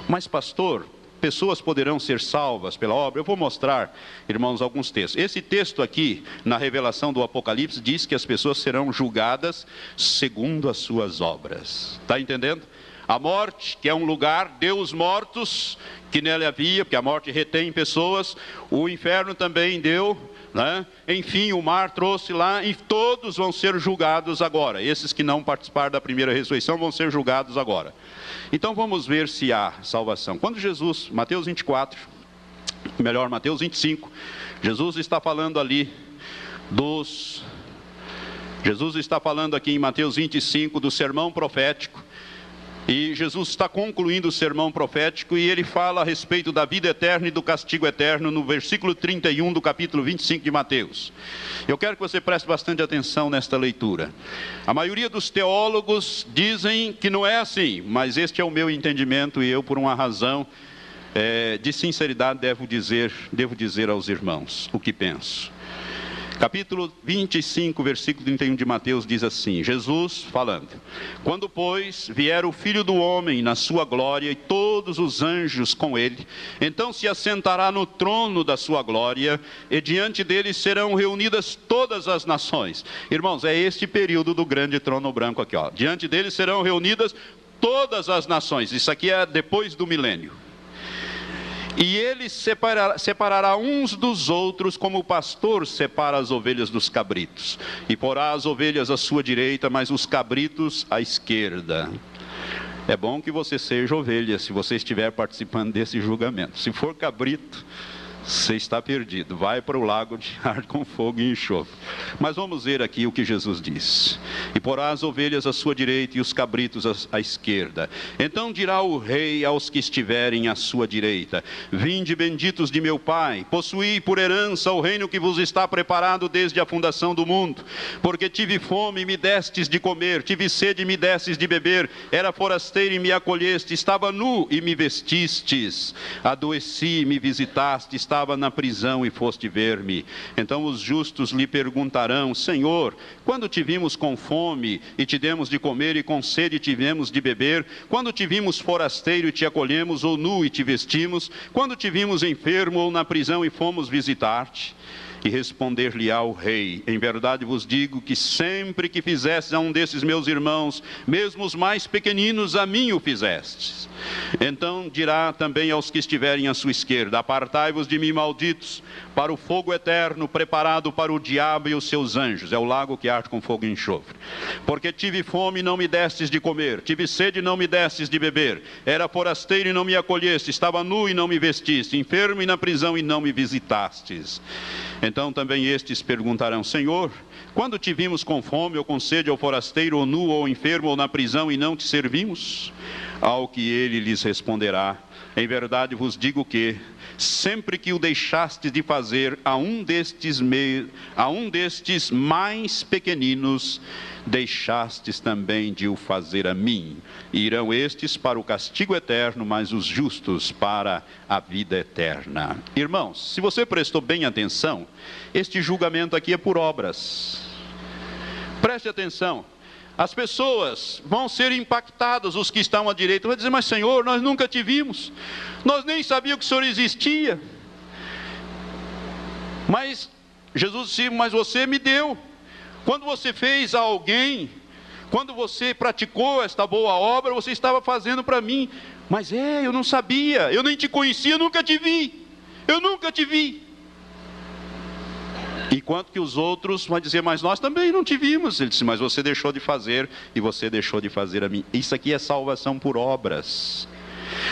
Mas pastor, pessoas poderão ser salvas pela obra. Eu vou mostrar, irmãos, alguns textos. Esse texto aqui, na revelação do Apocalipse, diz que as pessoas serão julgadas segundo as suas obras. Está entendendo? A morte, que é um lugar, deu os mortos que nele havia, porque a morte retém pessoas. O inferno também deu né? Enfim, o mar trouxe lá e todos vão ser julgados agora. Esses que não participaram da primeira ressurreição vão ser julgados agora. Então vamos ver se há salvação. Quando Jesus, Mateus 24, melhor, Mateus 25, Jesus está falando ali dos. Jesus está falando aqui em Mateus 25 do sermão profético e Jesus está concluindo o sermão profético e ele fala a respeito da vida eterna e do castigo eterno no versículo 31 do capítulo 25 de Mateus. Eu quero que você preste bastante atenção nesta leitura. A maioria dos teólogos dizem que não é assim, mas este é o meu entendimento e eu, por uma razão é, de sinceridade, devo dizer, devo dizer aos irmãos o que penso. Capítulo 25, versículo 31 de Mateus diz assim: Jesus falando: Quando, pois, vier o filho do homem na sua glória e todos os anjos com ele, então se assentará no trono da sua glória, e diante dele serão reunidas todas as nações. Irmãos, é este período do grande trono branco aqui, ó. Diante dele serão reunidas todas as nações. Isso aqui é depois do milênio. E ele separará, separará uns dos outros, como o pastor separa as ovelhas dos cabritos. E porá as ovelhas à sua direita, mas os cabritos à esquerda. É bom que você seja ovelha, se você estiver participando desse julgamento. Se for cabrito, você está perdido. Vai para o lago de [LAUGHS] ar com fogo e enxofre. Mas vamos ver aqui o que Jesus diz. E porá as ovelhas à sua direita e os cabritos à, esquerda. Então dirá o rei aos que estiverem à sua direita: Vinde benditos de meu Pai, possuí por herança o reino que vos está preparado desde a fundação do mundo. Porque tive fome e me destes de comer, tive sede e me destes de beber, era forasteiro e me acolheste, estava nu e me vestistes, adoeci e me visitaste, estava na prisão e foste ver-me. Então os justos lhe perguntarão: Senhor, quando te vimos com fome e te demos de comer, e com sede tivemos de beber? Quando te vimos forasteiro e te acolhemos, ou nu e te vestimos? Quando te vimos enfermo ou na prisão e fomos visitar-te? E responder-lhe ao rei: Em verdade vos digo que sempre que fizestes a um desses meus irmãos, mesmo os mais pequeninos, a mim o fizestes. Então dirá também aos que estiverem à sua esquerda: Apartai-vos de mim, malditos, para o fogo eterno preparado para o diabo e os seus anjos. É o lago que arde com fogo e enxofre. Porque tive fome e não me destes de comer, tive sede e não me destes de beber, era forasteiro e não me acolheste, estava nu e não me vestiste, enfermo e na prisão e não me visitastes. Então também estes perguntarão: Senhor, quando te vimos com fome ou com sede, ou forasteiro, ou nu, ou enfermo, ou na prisão, e não te servimos? Ao que ele lhes responderá: Em verdade vos digo que, sempre que o deixastes de fazer a um destes, me... a um destes mais pequeninos, deixastes também de o fazer a mim. Irão estes para o castigo eterno, mas os justos para a vida eterna. Irmãos, se você prestou bem atenção, este julgamento aqui é por obras. Preste atenção. As pessoas vão ser impactadas, os que estão à direita, vão dizer: Mas Senhor, nós nunca te vimos, nós nem sabíamos que o Senhor existia. Mas Jesus disse: Mas você me deu. Quando você fez a alguém, quando você praticou esta boa obra, você estava fazendo para mim. Mas é, eu não sabia, eu nem te conhecia, nunca te vi. Eu nunca te vi. Enquanto que os outros vão dizer, mas nós também não te vimos. Ele disse, mas você deixou de fazer e você deixou de fazer a mim. Isso aqui é salvação por obras.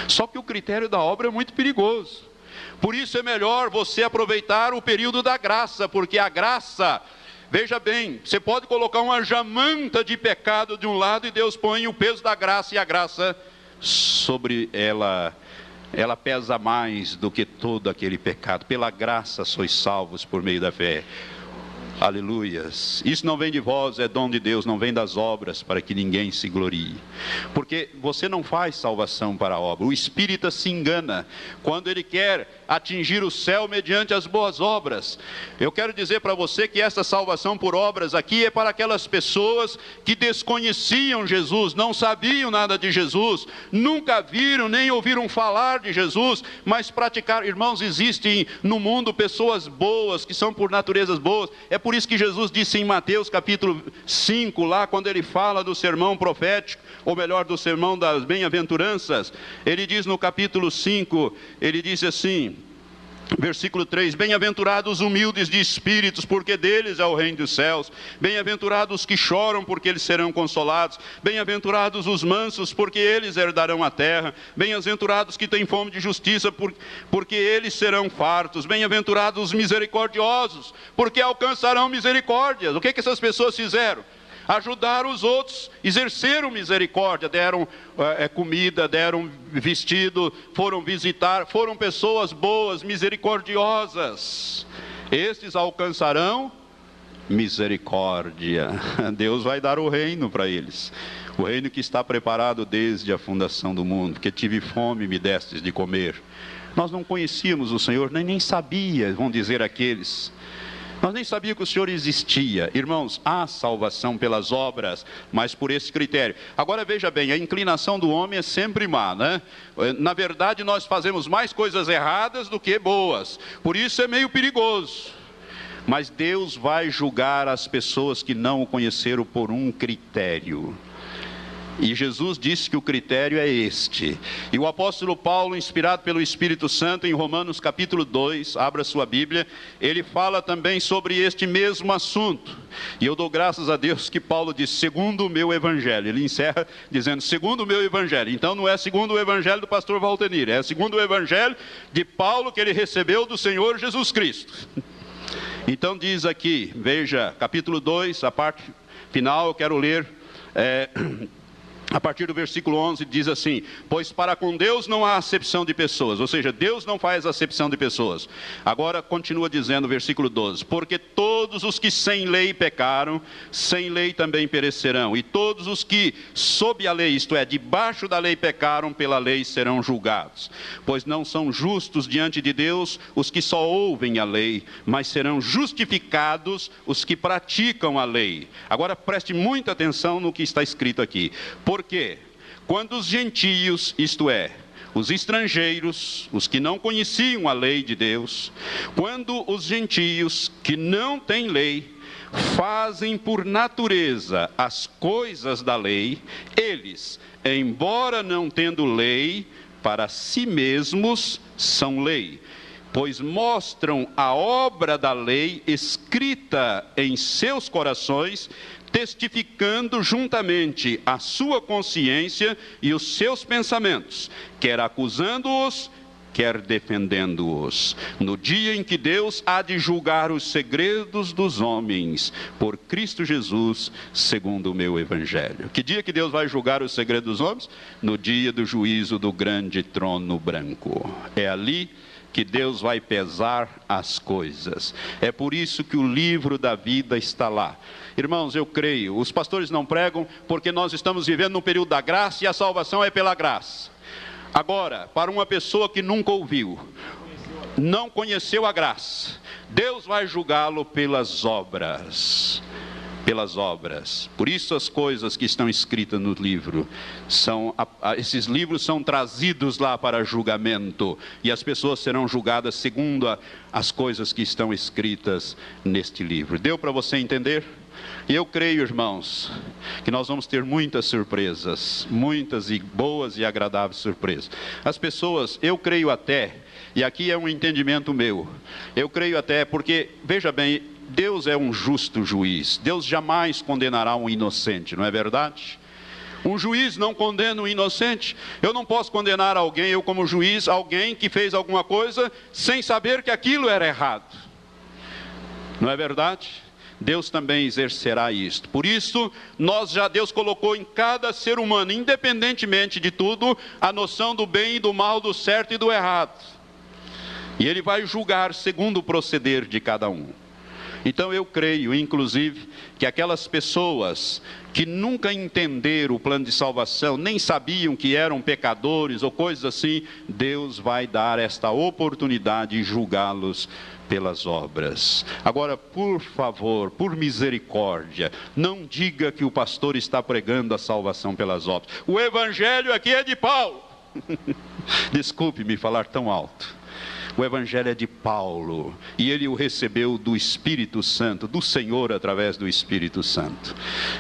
Só que o critério da obra é muito perigoso. Por isso é melhor você aproveitar o período da graça, porque a graça Veja bem, você pode colocar uma jamanta de pecado de um lado e Deus põe o peso da graça e a graça sobre ela. Ela pesa mais do que todo aquele pecado. Pela graça sois salvos por meio da fé. Aleluias. Isso não vem de vós, é dom de Deus, não vem das obras, para que ninguém se glorie. Porque você não faz salvação para a obra. O espírita se engana quando ele quer atingir o céu mediante as boas obras. Eu quero dizer para você que essa salvação por obras aqui é para aquelas pessoas que desconheciam Jesus, não sabiam nada de Jesus, nunca viram nem ouviram falar de Jesus, mas praticaram. Irmãos, existem no mundo pessoas boas que são por naturezas boas. É por isso que Jesus disse em Mateus capítulo 5, lá quando ele fala do sermão profético, ou melhor, do sermão das bem-aventuranças, ele diz no capítulo 5, ele diz assim: Versículo 3: Bem-aventurados os humildes de espíritos, porque deles é o reino dos céus. Bem-aventurados os que choram, porque eles serão consolados. Bem-aventurados os mansos, porque eles herdarão a terra. Bem-aventurados que têm fome de justiça, porque eles serão fartos. Bem-aventurados os misericordiosos, porque alcançarão misericórdias. O que, que essas pessoas fizeram? Ajudaram os outros, exerceram misericórdia, deram é, comida, deram vestido, foram visitar, foram pessoas boas, misericordiosas. Estes alcançarão misericórdia. [LAUGHS] Deus vai dar o reino para eles. O reino que está preparado desde a fundação do mundo, que tive fome me destes de comer. Nós não conhecíamos o Senhor, nem, nem sabia, vão dizer aqueles nós nem sabíamos que o Senhor existia. Irmãos, há salvação pelas obras, mas por esse critério. Agora veja bem, a inclinação do homem é sempre má, né? Na verdade, nós fazemos mais coisas erradas do que boas. Por isso é meio perigoso. Mas Deus vai julgar as pessoas que não o conheceram por um critério. E Jesus disse que o critério é este. E o apóstolo Paulo, inspirado pelo Espírito Santo, em Romanos capítulo 2, abra sua Bíblia, ele fala também sobre este mesmo assunto. E eu dou graças a Deus que Paulo diz, segundo o meu evangelho. Ele encerra dizendo, segundo o meu evangelho. Então não é segundo o evangelho do pastor Valtenir, é segundo o evangelho de Paulo que ele recebeu do Senhor Jesus Cristo. Então diz aqui, veja, capítulo 2, a parte final, eu quero ler. É, a partir do versículo 11 diz assim: Pois para com Deus não há acepção de pessoas, ou seja, Deus não faz acepção de pessoas. Agora continua dizendo o versículo 12: Porque todos os que sem lei pecaram, sem lei também perecerão, e todos os que sob a lei, isto é, debaixo da lei pecaram, pela lei serão julgados. Pois não são justos diante de Deus os que só ouvem a lei, mas serão justificados os que praticam a lei. Agora preste muita atenção no que está escrito aqui. Por porque quando os gentios, isto é, os estrangeiros, os que não conheciam a lei de Deus, quando os gentios que não têm lei fazem por natureza as coisas da lei, eles, embora não tendo lei, para si mesmos são lei, pois mostram a obra da lei escrita em seus corações, testificando juntamente a sua consciência e os seus pensamentos, quer acusando-os, quer defendendo-os. No dia em que Deus há de julgar os segredos dos homens, por Cristo Jesus, segundo o meu evangelho. Que dia que Deus vai julgar os segredos dos homens? No dia do juízo do grande trono branco. É ali que Deus vai pesar as coisas. É por isso que o livro da vida está lá. Irmãos, eu creio, os pastores não pregam porque nós estamos vivendo num período da graça e a salvação é pela graça. Agora, para uma pessoa que nunca ouviu, não conheceu a graça, Deus vai julgá-lo pelas obras. Pelas obras. Por isso as coisas que estão escritas no livro são esses livros são trazidos lá para julgamento e as pessoas serão julgadas segundo as coisas que estão escritas neste livro. Deu para você entender? E eu creio, irmãos, que nós vamos ter muitas surpresas, muitas e boas e agradáveis surpresas. As pessoas, eu creio até, e aqui é um entendimento meu, eu creio até, porque, veja bem, Deus é um justo juiz, Deus jamais condenará um inocente, não é verdade? Um juiz não condena um inocente. Eu não posso condenar alguém, eu como juiz, alguém que fez alguma coisa sem saber que aquilo era errado. Não é verdade? Deus também exercerá isto. Por isso, nós já Deus colocou em cada ser humano, independentemente de tudo, a noção do bem e do mal, do certo e do errado. E ele vai julgar segundo o proceder de cada um. Então eu creio, inclusive, que aquelas pessoas que nunca entenderam o plano de salvação, nem sabiam que eram pecadores ou coisas assim, Deus vai dar esta oportunidade de julgá-los pelas obras. Agora, por favor, por misericórdia, não diga que o pastor está pregando a salvação pelas obras. O evangelho aqui é de Paulo. [LAUGHS] Desculpe-me falar tão alto. O Evangelho é de Paulo e ele o recebeu do Espírito Santo, do Senhor através do Espírito Santo.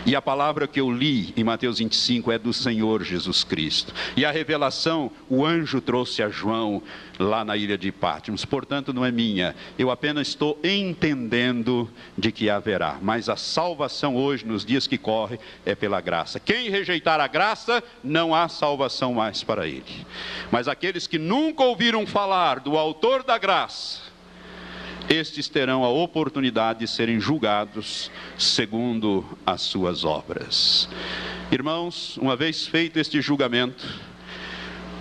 E a palavra que eu li em Mateus 25 é do Senhor Jesus Cristo. E a revelação o anjo trouxe a João lá na ilha de Patmos. Portanto, não é minha. Eu apenas estou entendendo de que haverá. Mas a salvação hoje, nos dias que correm, é pela graça. Quem rejeitar a graça, não há salvação mais para ele. Mas aqueles que nunca ouviram falar do autor da graça, estes terão a oportunidade de serem julgados segundo as suas obras. Irmãos, uma vez feito este julgamento,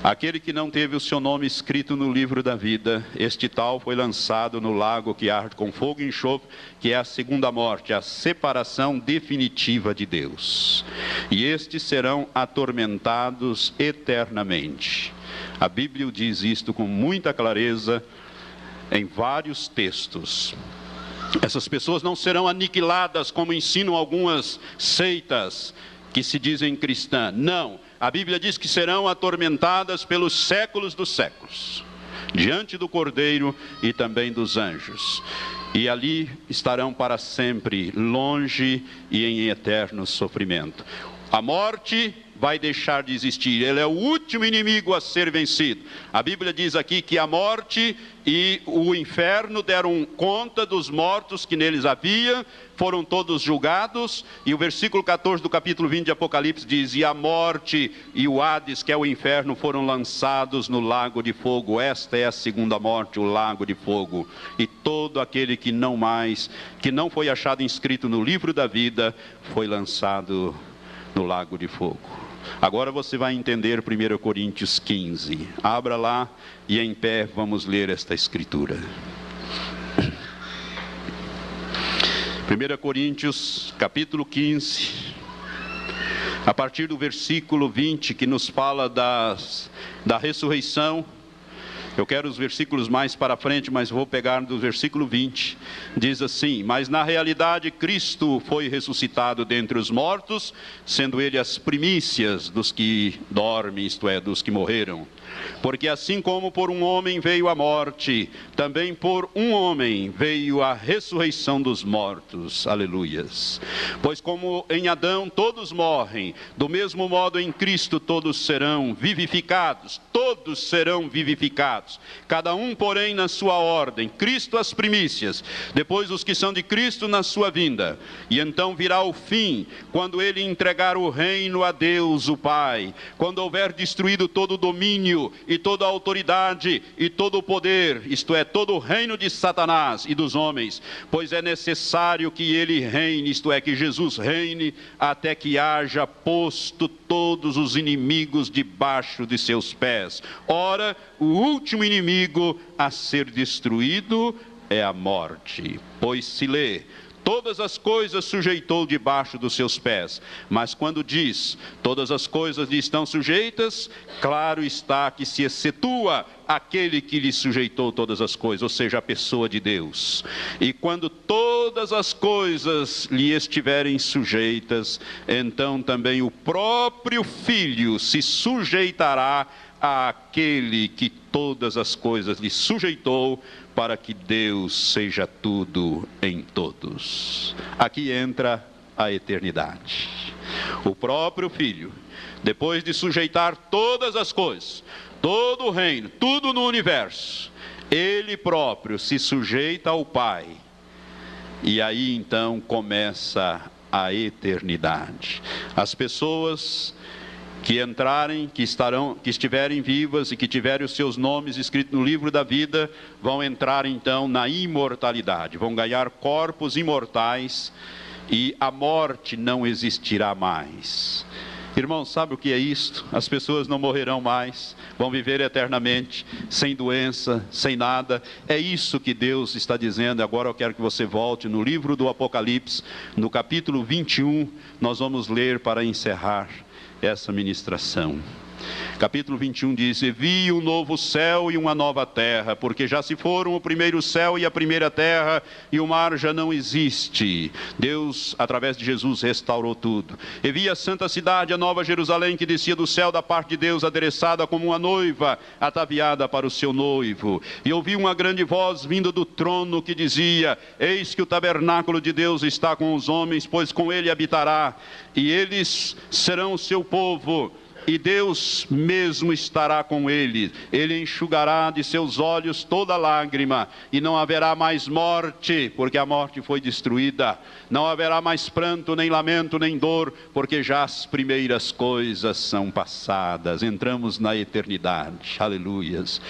Aquele que não teve o seu nome escrito no livro da vida, este tal foi lançado no lago que arde com fogo e enxofre, que é a segunda morte, a separação definitiva de Deus. E estes serão atormentados eternamente. A Bíblia diz isto com muita clareza em vários textos. Essas pessoas não serão aniquiladas como ensinam algumas seitas que se dizem cristãs. Não, a Bíblia diz que serão atormentadas pelos séculos dos séculos, diante do Cordeiro e também dos anjos. E ali estarão para sempre, longe e em eterno sofrimento. A morte vai deixar de existir. Ele é o último inimigo a ser vencido. A Bíblia diz aqui que a morte e o inferno deram conta dos mortos que neles havia, foram todos julgados, e o versículo 14 do capítulo 20 de Apocalipse diz: E a morte e o Hades, que é o inferno, foram lançados no lago de fogo. Esta é a segunda morte, o lago de fogo. E todo aquele que não mais, que não foi achado inscrito no livro da vida, foi lançado no lago de fogo. Agora você vai entender 1 Coríntios 15. Abra lá e em pé vamos ler esta escritura. 1 Coríntios, capítulo 15, a partir do versículo 20, que nos fala das, da ressurreição eu quero os versículos mais para frente, mas vou pegar do versículo 20. Diz assim: Mas na realidade Cristo foi ressuscitado dentre os mortos, sendo ele as primícias dos que dormem, isto é, dos que morreram. Porque assim como por um homem veio a morte, também por um homem veio a ressurreição dos mortos. Aleluias. Pois como em Adão todos morrem, do mesmo modo em Cristo todos serão vivificados, todos serão vivificados. Cada um, porém, na sua ordem. Cristo as primícias, depois os que são de Cristo na sua vinda. E então virá o fim, quando ele entregar o reino a Deus, o Pai, quando houver destruído todo o domínio e toda a autoridade e todo o poder, isto é, todo o reino de Satanás e dos homens, pois é necessário que ele reine, isto é, que Jesus reine, até que haja posto todos os inimigos debaixo de seus pés. Ora, o último inimigo a ser destruído é a morte. Pois se lê, todas as coisas sujeitou debaixo dos seus pés. Mas quando diz, todas as coisas lhe estão sujeitas, claro está que se excetua aquele que lhe sujeitou todas as coisas, ou seja, a pessoa de Deus. E quando todas as coisas lhe estiverem sujeitas, então também o próprio Filho se sujeitará àquele que todas as coisas lhe sujeitou, para que Deus seja tudo em todos. Aqui entra a eternidade. O próprio Filho, depois de sujeitar todas as coisas, todo o reino, tudo no universo, ele próprio se sujeita ao Pai. E aí então começa a eternidade. As pessoas que entrarem, que estarão, que estiverem vivas e que tiverem os seus nomes escritos no livro da vida, vão entrar então na imortalidade, vão ganhar corpos imortais e a morte não existirá mais. Irmão, sabe o que é isto? As pessoas não morrerão mais, vão viver eternamente, sem doença, sem nada. É isso que Deus está dizendo. Agora eu quero que você volte no livro do Apocalipse, no capítulo 21, nós vamos ler para encerrar essa ministração. Capítulo 21 diz: E vi um novo céu e uma nova terra, porque já se foram o primeiro céu e a primeira terra, e o mar já não existe. Deus, através de Jesus, restaurou tudo. E vi a santa cidade, a nova Jerusalém, que descia do céu da parte de Deus, adereçada como uma noiva, ataviada para o seu noivo. E ouvi uma grande voz vindo do trono que dizia: Eis que o tabernáculo de Deus está com os homens, pois com ele habitará, e eles serão o seu povo e Deus mesmo estará com ele. Ele enxugará de seus olhos toda lágrima, e não haverá mais morte, porque a morte foi destruída. Não haverá mais pranto, nem lamento, nem dor, porque já as primeiras coisas são passadas. Entramos na eternidade. Aleluias.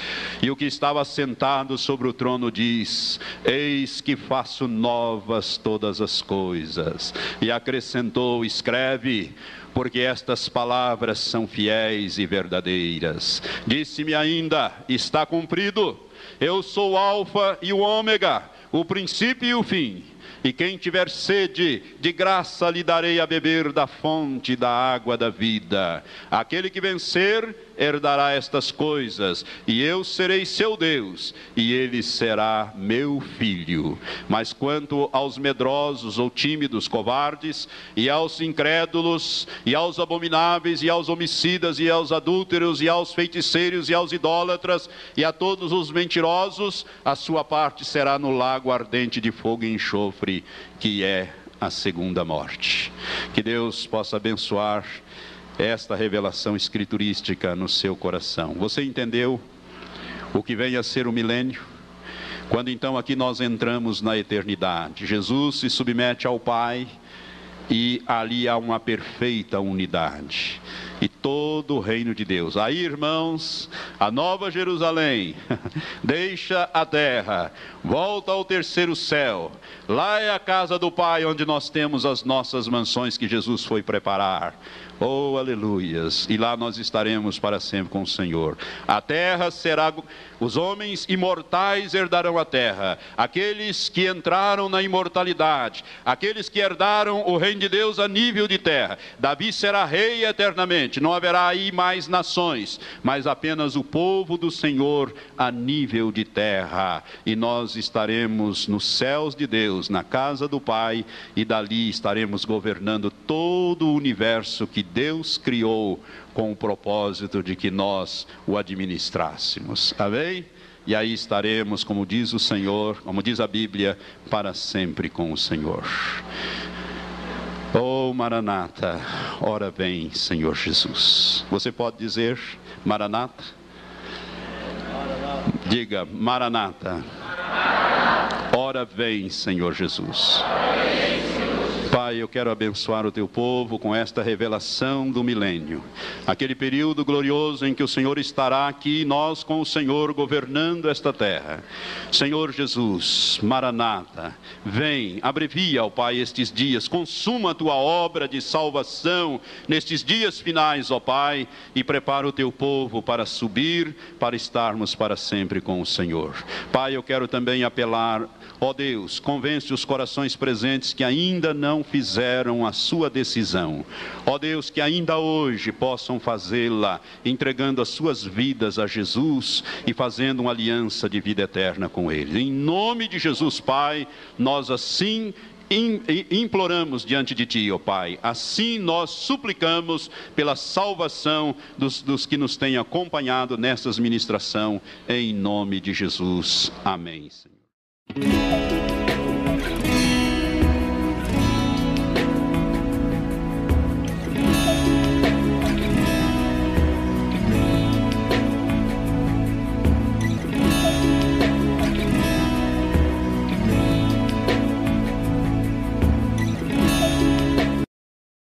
E o que estava sentado sobre o trono diz: Eis que faço novas todas as coisas. E acrescentou: Escreve porque estas palavras são fiéis e verdadeiras. Disse-me ainda: está cumprido. Eu sou o Alfa e o Ômega, o princípio e o fim. E quem tiver sede, de graça lhe darei a beber da fonte da água da vida. Aquele que vencer, herdará estas coisas, e eu serei seu Deus, e ele será meu filho. Mas quanto aos medrosos ou tímidos, covardes, e aos incrédulos, e aos abomináveis, e aos homicidas, e aos adúlteros, e aos feiticeiros, e aos idólatras, e a todos os mentirosos, a sua parte será no lago ardente de fogo e enxofre, que é a segunda morte. Que Deus possa abençoar esta revelação escriturística no seu coração. Você entendeu o que vem a ser o milênio? Quando então aqui nós entramos na eternidade, Jesus se submete ao Pai e ali há uma perfeita unidade. E todo o reino de Deus. Aí, irmãos, a nova Jerusalém [LAUGHS] deixa a terra, volta ao terceiro céu. Lá é a casa do Pai, onde nós temos as nossas mansões que Jesus foi preparar. Oh, aleluias! E lá nós estaremos para sempre com o Senhor. A terra será. Os homens imortais herdarão a terra. Aqueles que entraram na imortalidade. Aqueles que herdaram o reino de Deus a nível de terra. Davi será rei eternamente. Não haverá aí mais nações, mas apenas o povo do Senhor a nível de terra. E nós estaremos nos céus de Deus, na casa do Pai, e dali estaremos governando todo o universo que Deus criou com o propósito de que nós o administrássemos. Amém? E aí estaremos, como diz o Senhor, como diz a Bíblia, para sempre com o Senhor. Oh Maranata, ora vem, Senhor Jesus. Você pode dizer Maranata? Diga Maranata. Ora vem, Senhor Jesus. Pai, eu quero abençoar o teu povo com esta revelação do milênio. Aquele período glorioso em que o Senhor estará aqui, nós com o Senhor governando esta terra. Senhor Jesus, Maranata, vem, abrevia, ó Pai, estes dias, consuma a tua obra de salvação nestes dias finais, ó Pai, e prepara o teu povo para subir, para estarmos para sempre com o Senhor. Pai, eu quero também apelar, ó Deus, convence os corações presentes que ainda não fizeram a sua decisão. Ó Deus, que ainda hoje possam fazê-la, entregando as suas vidas a Jesus e fazendo uma aliança de vida eterna com Ele. Em nome de Jesus, Pai, nós assim imploramos diante de Ti, ó Pai. Assim nós suplicamos pela salvação dos, dos que nos têm acompanhado nessa ministração, em nome de Jesus. Amém. Senhor.